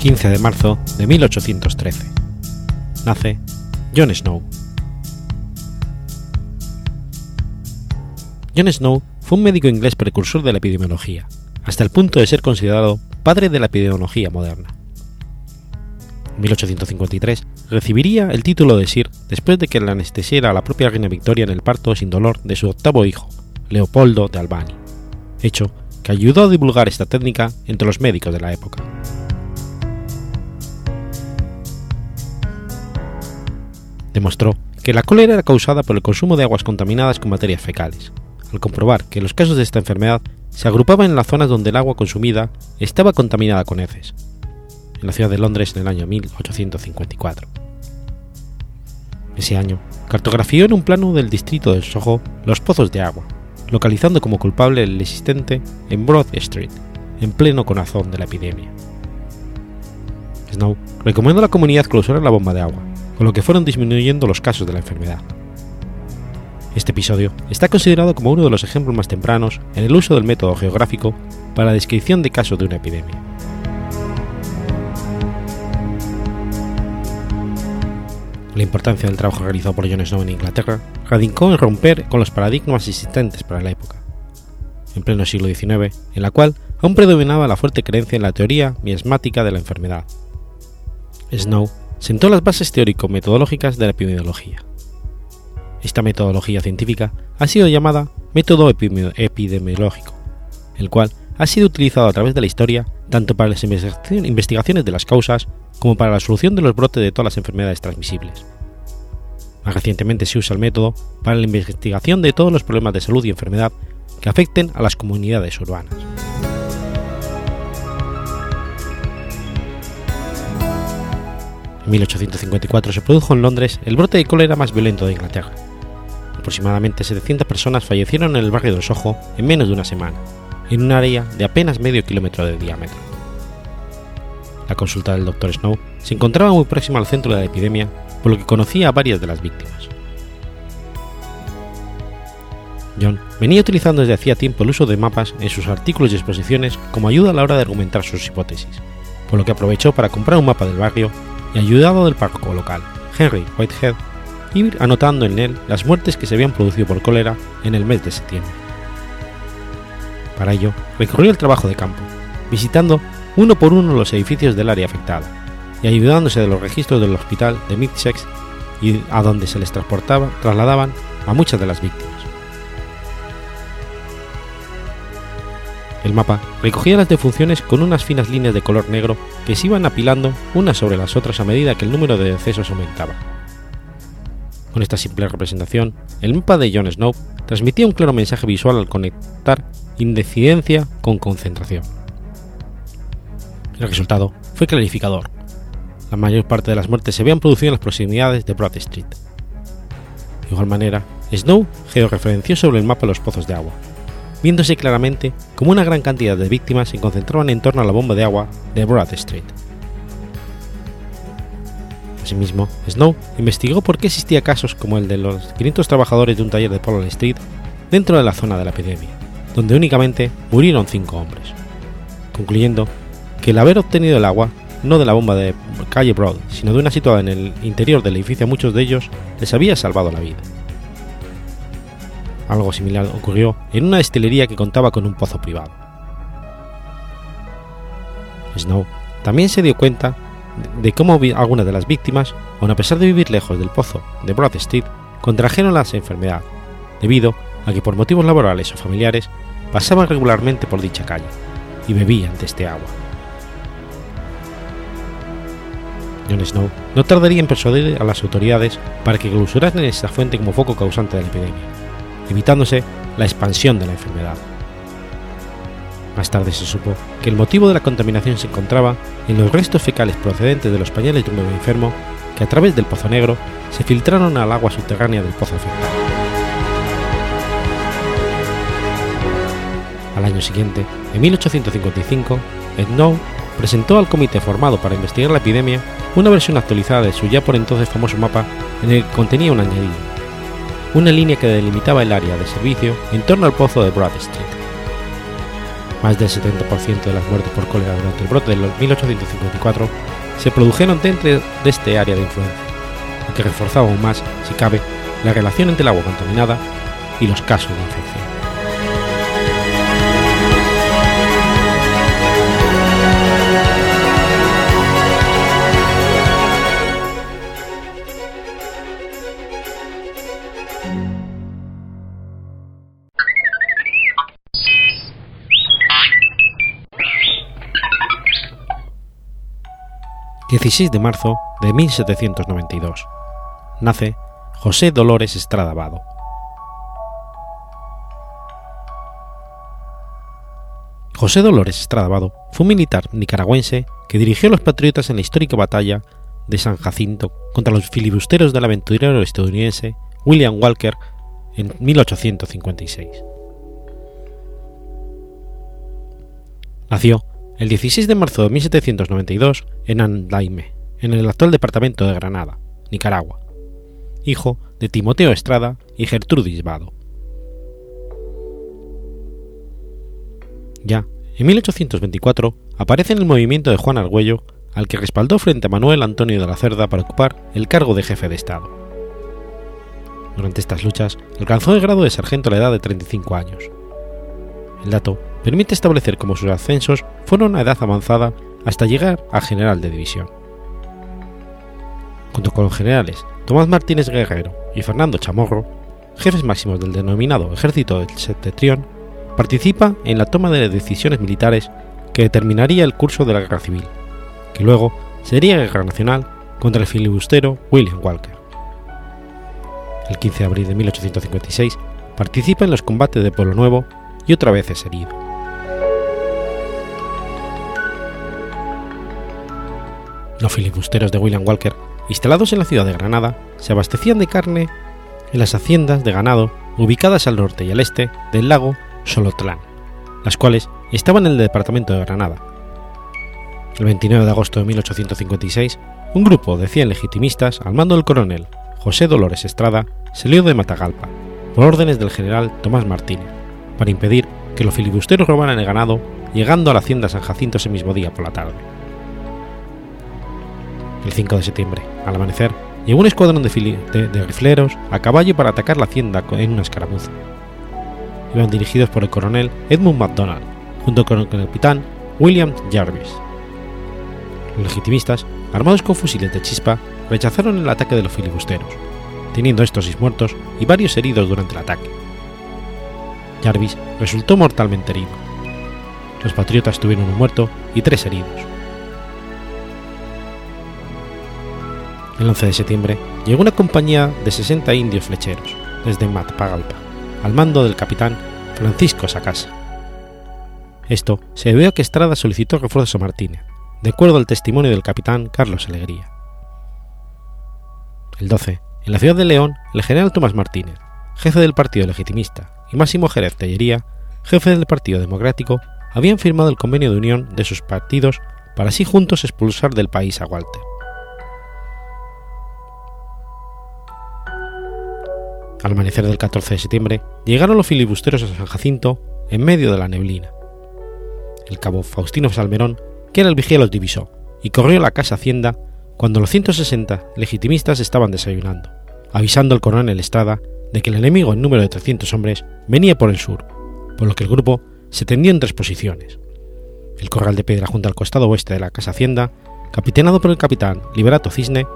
15 de marzo de 1813. Nace John Snow. John Snow fue un médico inglés precursor de la epidemiología, hasta el punto de ser considerado padre de la epidemiología moderna. En 1853 recibiría el título de Sir después de que le anestesiera a la propia reina Victoria en el parto sin dolor de su octavo hijo, Leopoldo de Albany, hecho que ayudó a divulgar esta técnica entre los médicos de la época. Demostró que la cólera era causada por el consumo de aguas contaminadas con materias fecales, al comprobar que los casos de esta enfermedad se agrupaban en las zonas donde el agua consumida estaba contaminada con heces, en la ciudad de Londres en el año 1854. Ese año, cartografió en un plano del distrito de Soho los pozos de agua, localizando como culpable el existente en Broad Street, en pleno corazón de la epidemia. Snow recomendó a la comunidad clausurar la bomba de agua, con lo que fueron disminuyendo los casos de la enfermedad. Este episodio está considerado como uno de los ejemplos más tempranos en el uso del método geográfico para la descripción de casos de una epidemia. La importancia del trabajo realizado por John Snow en Inglaterra radicó en romper con los paradigmas existentes para la época, en pleno siglo XIX, en la cual aún predominaba la fuerte creencia en la teoría miasmática de la enfermedad. Snow sentó las bases teórico-metodológicas de la epidemiología. Esta metodología científica ha sido llamada método epidemiológico, el cual ha sido utilizado a través de la historia tanto para las investigaciones de las causas como para la solución de los brotes de todas las enfermedades transmisibles. Más recientemente se usa el método para la investigación de todos los problemas de salud y enfermedad que afecten a las comunidades urbanas. 1854 se produjo en Londres el brote de cólera más violento de Inglaterra. Aproximadamente 700 personas fallecieron en el barrio de Soho en menos de una semana, en un área de apenas medio kilómetro de diámetro. La consulta del Dr. Snow se encontraba muy próxima al centro de la epidemia, por lo que conocía a varias de las víctimas. John venía utilizando desde hacía tiempo el uso de mapas en sus artículos y exposiciones como ayuda a la hora de argumentar sus hipótesis, por lo que aprovechó para comprar un mapa del barrio y ayudado del párroco local, Henry Whitehead, ir anotando en él las muertes que se habían producido por cólera en el mes de septiembre. Para ello, recorrió el trabajo de campo, visitando uno por uno los edificios del área afectada y ayudándose de los registros del hospital de Middlesex y a donde se les transportaba, trasladaban a muchas de las víctimas. El mapa recogía las defunciones con unas finas líneas de color negro que se iban apilando unas sobre las otras a medida que el número de decesos aumentaba. Con esta simple representación, el mapa de Jon Snow transmitía un claro mensaje visual al conectar indecidencia con concentración. El resultado fue clarificador. La mayor parte de las muertes se habían producido en las proximidades de Broad Street. De igual manera, Snow georreferenció sobre el mapa los pozos de agua, viéndose claramente como una gran cantidad de víctimas se concentraban en torno a la bomba de agua de Broad Street. Asimismo, Snow investigó por qué existía casos como el de los 500 trabajadores de un taller de Poland Street dentro de la zona de la epidemia, donde únicamente murieron 5 hombres, concluyendo que el haber obtenido el agua no de la bomba de calle Broad, sino de una situada en el interior del edificio a muchos de ellos les había salvado la vida. Algo similar ocurrió en una destilería que contaba con un pozo privado. Snow también se dio cuenta de cómo algunas de las víctimas, aun a pesar de vivir lejos del pozo de Broad Street, contrajeron la enfermedad, debido a que por motivos laborales o familiares pasaban regularmente por dicha calle y bebían de este agua. Jon Snow no tardaría en persuadir a las autoridades para que clausuraran esta fuente como foco causante de la epidemia evitándose la expansión de la enfermedad. Más tarde se supo que el motivo de la contaminación se encontraba en los restos fecales procedentes de los pañales de un bebé enfermo que a través del Pozo Negro se filtraron al agua subterránea del pozo afectado. Al año siguiente, en 1855, Snow presentó al comité formado para investigar la epidemia una versión actualizada de su ya por entonces famoso mapa en el que contenía un añadido una línea que delimitaba el área de servicio en torno al pozo de Broad Street. Más del 70% de las muertes por cólera durante el brote de 1854 se produjeron dentro de este área de influencia, lo que reforzaba aún más, si cabe, la relación entre el agua contaminada y los casos de infección. 16 de marzo de 1792. Nace José Dolores Estrada Vado. José Dolores Estrada Vado fue un militar nicaragüense que dirigió a los patriotas en la histórica batalla de San Jacinto contra los filibusteros del aventurero estadounidense William Walker en 1856. Nació el 16 de marzo de 1792 en Andaime, en el actual departamento de Granada, Nicaragua, hijo de Timoteo Estrada y Gertrudis Vado. Ya en 1824 aparece en el movimiento de Juan Argüello, al que respaldó frente a Manuel Antonio de la Cerda para ocupar el cargo de jefe de Estado. Durante estas luchas alcanzó el grado de sargento a la edad de 35 años. El dato permite establecer cómo sus ascensos fueron a edad avanzada hasta llegar a general de división. Junto con los generales Tomás Martínez Guerrero y Fernando Chamorro, jefes máximos del denominado Ejército del Septentrión, participa en la toma de decisiones militares que determinaría el curso de la guerra civil, que luego sería guerra nacional contra el filibustero William Walker. El 15 de abril de 1856 participa en los combates de Pueblo Nuevo y otra vez es herido. Los filibusteros de William Walker, instalados en la ciudad de Granada, se abastecían de carne en las haciendas de ganado ubicadas al norte y al este del lago Solotlán, las cuales estaban en el departamento de Granada. El 29 de agosto de 1856, un grupo de 100 legitimistas al mando del coronel José Dolores Estrada salió de Matagalpa, por órdenes del general Tomás Martínez, para impedir que los filibusteros robaran el ganado, llegando a la hacienda San Jacinto ese mismo día por la tarde. El 5 de septiembre, al amanecer, llegó un escuadrón de, rifleros a caballo para atacar la hacienda en una escaramuza iban dirigidos por el coronel Edmund MacDonald, junto con el capitán William Jarvis. Los legitimistas, armados con fusiles de chispa, rechazaron el ataque de los filibusteros, teniendo estos seis muertos y varios heridos durante el ataque. Jarvis resultó mortalmente herido. Los patriotas tuvieron un muerto y tres heridos. El 11 de septiembre llegó una compañía de 60 indios flecheros desde Matpagalpa al mando del capitán Francisco Sacasa. Esto se debió a que Estrada solicitó refuerzos a Martínez, de acuerdo al testimonio del capitán Carlos Alegría. El 12, en la ciudad de León, el general Tomás Martínez, jefe del Partido Legitimista, y Máximo Jerez Tellería, jefe del Partido Democrático, habían firmado el convenio de unión de sus partidos para así juntos expulsar del país a Walter. Al amanecer del 14 de septiembre, llegaron los filibusteros a San Jacinto en medio de la neblina. El cabo Faustino Salmerón, que era el vigía, los divisó y corrió a la casa Hacienda cuando los 160 legitimistas estaban desayunando, avisando al coronel Estrada de que el enemigo en número de 300 hombres venía por el sur, por lo que el grupo se tendió en tres posiciones. El corral de piedra junto al costado oeste de la casa Hacienda, capitaneado por el capitán Liberato Cisne,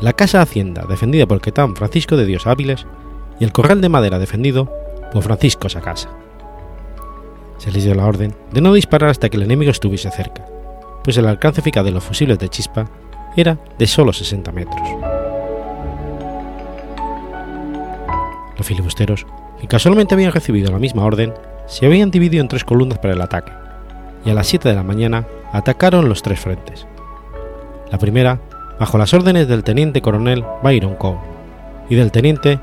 la casa Hacienda defendida por el capitán Francisco de Dios Áviles y el corral de madera defendido por Francisco Sacasa. Se les dio la orden de no disparar hasta que el enemigo estuviese cerca, pues el alcance eficaz de los fusiles de chispa era de solo 60 metros. Los filibusteros, que casualmente habían recibido la misma orden, se habían dividido en tres columnas para el ataque, y a las 7 de la mañana atacaron los tres frentes. La primera, bajo las órdenes del teniente coronel Byron Cole y del teniente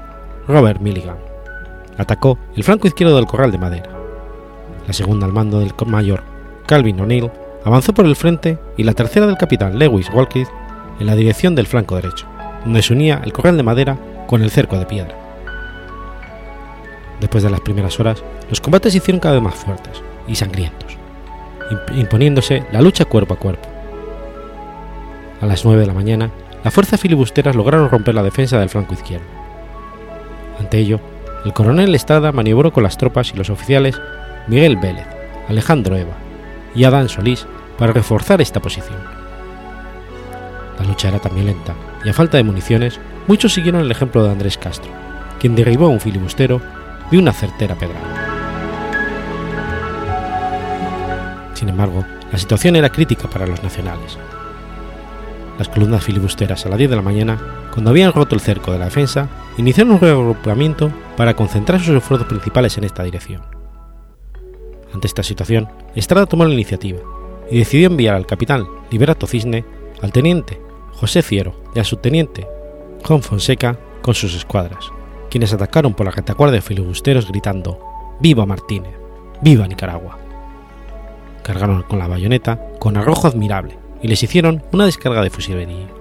Robert Milligan. Atacó el flanco izquierdo del corral de madera. La segunda al mando del mayor Calvin O'Neill avanzó por el frente y la tercera del capitán Lewis Walkeith en la dirección del flanco derecho, donde se unía el corral de madera con el cerco de piedra. Después de las primeras horas, los combates se hicieron cada vez más fuertes y sangrientos, imponiéndose la lucha cuerpo a cuerpo. A las 9 de la mañana, las fuerzas filibusteras lograron romper la defensa del flanco izquierdo. Ante ello, el coronel Estrada maniobró con las tropas y los oficiales Miguel Vélez, Alejandro Eva y Adán Solís para reforzar esta posición. La lucha era también lenta y a falta de municiones, muchos siguieron el ejemplo de Andrés Castro, quien derribó a un filibustero de una certera pedrada. Sin embargo, la situación era crítica para los nacionales. Las columnas filibusteras a las 10 de la mañana cuando habían roto el cerco de la defensa, iniciaron un reagrupamiento para concentrar sus esfuerzos principales en esta dirección. Ante esta situación, Estrada tomó la iniciativa y decidió enviar al capitán Liberato Cisne, al teniente José Ciero y al subteniente Juan Fonseca con sus escuadras, quienes atacaron por la retaguardia de filibusteros gritando ¡Viva Martínez! ¡Viva Nicaragua! Cargaron con la bayoneta con arrojo admirable y les hicieron una descarga de fusilería.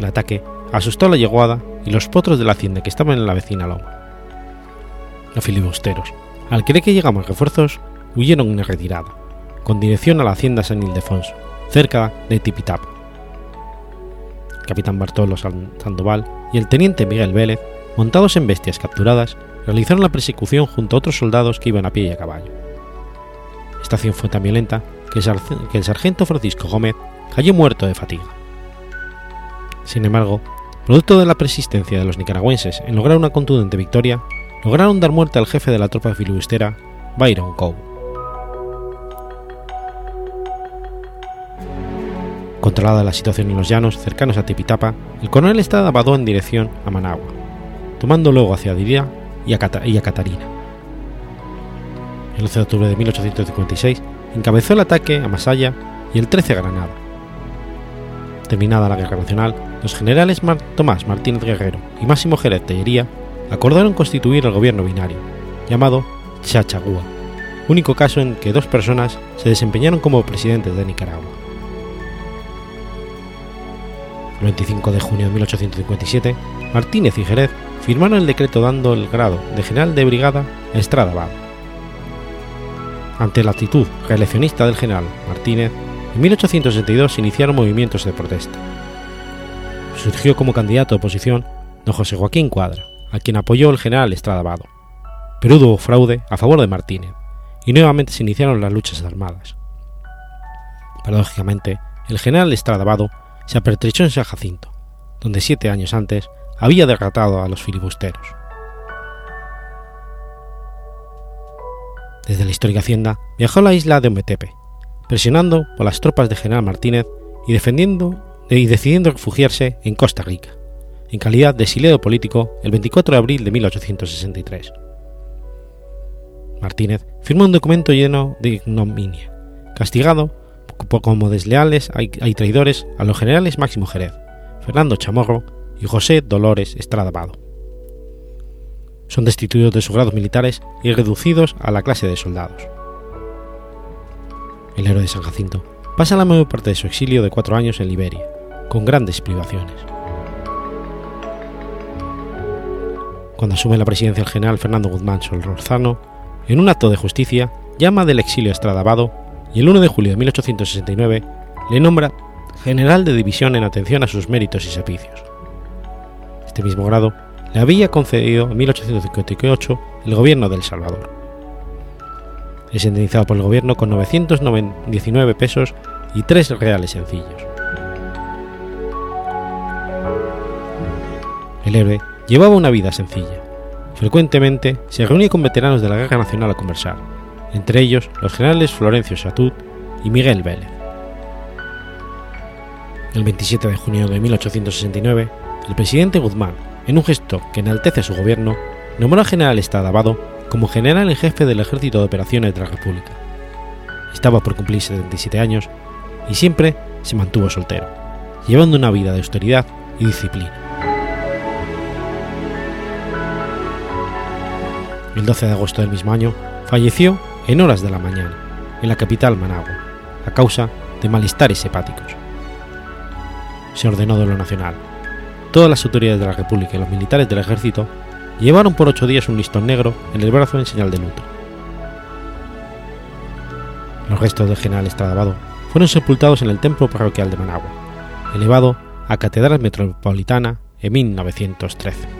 El ataque asustó a la yeguada y los potros de la hacienda que estaban en la vecina loma. Los filibusteros, al creer que llegamos refuerzos, huyeron en retirada, con dirección a la hacienda San Ildefonso, cerca de Tipitapa. El capitán Bartolo Sandoval y el teniente Miguel Vélez, montados en bestias capturadas, realizaron la persecución junto a otros soldados que iban a pie y a caballo. Esta acción fue tan violenta que el sargento Francisco Gómez cayó muerto de fatiga. Sin embargo, producto de la persistencia de los nicaragüenses en lograr una contundente victoria, lograron dar muerte al jefe de la tropa filibustera, Byron Coe. Controlada la situación en los llanos cercanos a Tipitapa, el coronel estaba vadó en dirección a Managua, tomando luego hacia Diria y a, Catarina. El 11 de octubre de 1856 encabezó el ataque a Masaya y el 13 a Granada. Terminada la Guerra Nacional, los generales Tomás Martínez Guerrero y Máximo Jerez Tellería acordaron constituir el gobierno binario, llamado Chachagua, único caso en que dos personas se desempeñaron como presidentes de Nicaragua. El 25 de junio de 1857, Martínez y Jerez firmaron el decreto dando el grado de general de brigada a Estrada Bado. Ante la actitud reeleccionista del general Martínez, en 1862 se iniciaron movimientos de protesta. Surgió como candidato de oposición don José Joaquín Cuadra, a quien apoyó el general Estrada Bado, pero hubo fraude a favor de Martínez, y nuevamente se iniciaron las luchas armadas. Paradójicamente, el general Estrada Bado se apertrechó en San Jacinto, donde siete años antes había derrotado a los filibusteros. Desde la histórica hacienda viajó a la isla de Ometepe, presionando por las tropas de General Martínez y defendiendo y decidiendo refugiarse en Costa Rica, en calidad de exiliado político el 24 de abril de 1863. Martínez firmó un documento lleno de ignominia, castigado como desleales y traidores a los generales Máximo Jerez, Fernando Chamorro y José Dolores Estrada Vado. Son destituidos de sus grados militares y reducidos a la clase de soldados. El héroe de San Jacinto pasa la mayor parte de su exilio de cuatro años en Liberia, con grandes privaciones. Cuando asume la presidencia el general Fernando Guzmán Solórzano, en un acto de justicia, llama del exilio a Estradabado y el 1 de julio de 1869 le nombra general de división en atención a sus méritos y servicios. Este mismo grado le había concedido en 1858 el gobierno de El Salvador. Es indemnizado por el gobierno con 919 pesos y 3 reales sencillos. Llevaba una vida sencilla. Frecuentemente se reunía con veteranos de la Guerra Nacional a conversar, entre ellos los generales Florencio Chatut y Miguel Vélez. El 27 de junio de 1869, el presidente Guzmán, en un gesto que enaltece a su gobierno, nombró al general Estadabado como general en jefe del Ejército de Operaciones de la República. Estaba por cumplir 77 años y siempre se mantuvo soltero, llevando una vida de austeridad y disciplina. El 12 de agosto del mismo año falleció en horas de la mañana, en la capital Managua, a causa de malestares hepáticos. Se ordenó de lo nacional. Todas las autoridades de la República y los militares del ejército llevaron por ocho días un listón negro en el brazo en señal de luto. Los restos del general Estradabado fueron sepultados en el templo parroquial de Managua, elevado a Catedral Metropolitana en 1913.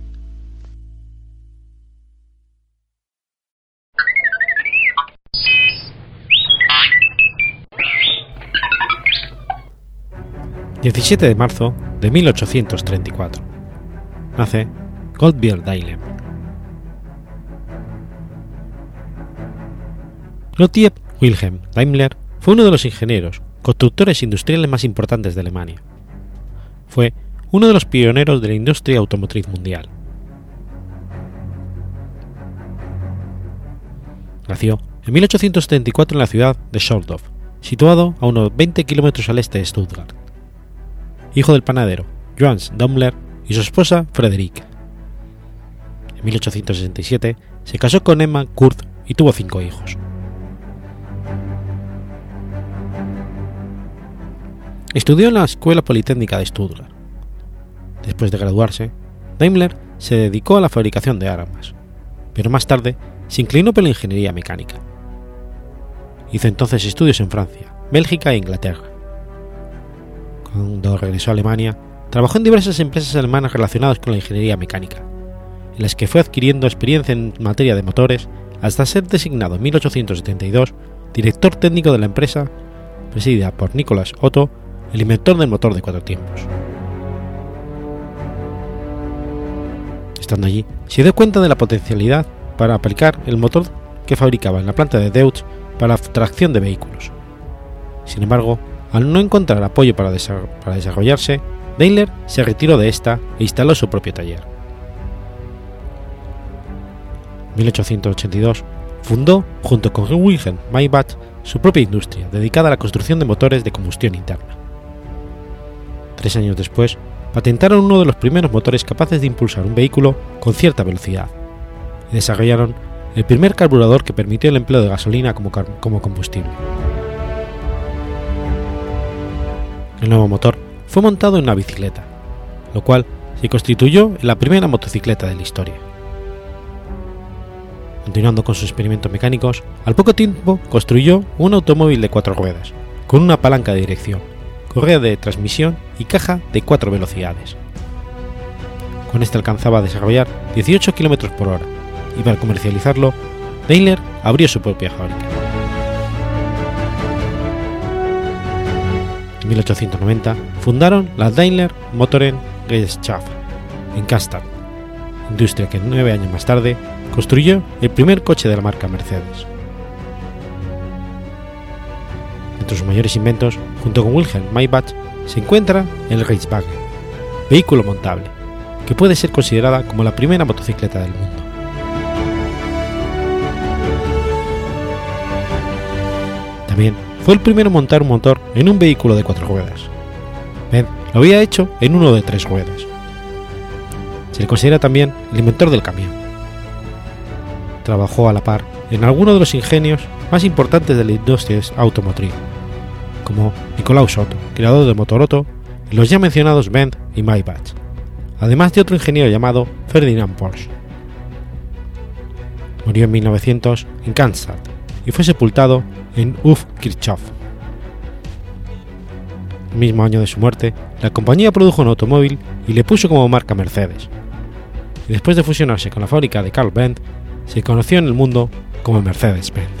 ...17 de marzo de 1834... ...nace Gottlieb Daimler. Gottlieb Wilhelm Daimler fue uno de los ingenieros, constructores industriales más importantes de Alemania. Fue uno de los pioneros de la industria automotriz mundial. Nació en 1874 en la ciudad de Scholdorf, situado a unos 20 kilómetros al este de Stuttgart. Hijo del panadero Johannes Daimler y su esposa Frederick. En 1867 se casó con Emma Kurth y tuvo cinco hijos. Estudió en la Escuela Politécnica de Stuttgart. Después de graduarse, Daimler se dedicó a la fabricación de armas, pero más tarde se inclinó por la ingeniería mecánica. Hizo entonces estudios en Francia, Bélgica e Inglaterra. Cuando regresó a Alemania, trabajó en diversas empresas alemanas relacionadas con la ingeniería mecánica, en las que fue adquiriendo experiencia en materia de motores hasta ser designado en 1872 director técnico de la empresa, presidida por Nicolas Otto, el inventor del motor de cuatro tiempos. Estando allí, se dio cuenta de la potencialidad para aplicar el motor que fabricaba en la planta de Deutz para la tracción de vehículos. Sin embargo, al no encontrar apoyo para, desarrollarse, Daimler se retiró de esta e instaló su propio taller. En 1882 fundó, junto con Wilhelm Maybach, su propia industria dedicada a la construcción de motores de combustión interna. Tres años después, patentaron uno de los primeros motores capaces de impulsar un vehículo con cierta velocidad y desarrollaron el primer carburador que permitió el empleo de gasolina como combustible. El nuevo motor fue montado en una bicicleta, lo cual se constituyó en la primera motocicleta de la historia. Continuando con sus experimentos mecánicos, al poco tiempo construyó un automóvil de cuatro ruedas, con una palanca de dirección, correa de transmisión y caja de cuatro velocidades. Con este alcanzaba a desarrollar 18 km por hora y para comercializarlo, Daimler abrió su propia fábrica. 1890 fundaron la Daimler Motoren Gesellschaft en Castad, industria que nueve años más tarde construyó el primer coche de la marca Mercedes. Entre sus mayores inventos, junto con Wilhelm Maybach, se encuentra el Reichswagen, vehículo montable, que puede ser considerada como la primera motocicleta del mundo. También fue el primero en montar un motor en un vehículo de cuatro ruedas. Ben lo había hecho en uno de tres ruedas. Se le considera también el inventor del camión. Trabajó a la par en algunos de los ingenios más importantes de la industria automotriz, como Nicolaus Otto, creador de Motoroto, y los ya mencionados Benz y Maybach, además de otro ingeniero llamado Ferdinand Porsche. Murió en 1900 en Kansas y fue sepultado en Uf-Kirchhoff. El mismo año de su muerte, la compañía produjo un automóvil y le puso como marca Mercedes. Y después de fusionarse con la fábrica de Carl Benz, se conoció en el mundo como Mercedes-Benz.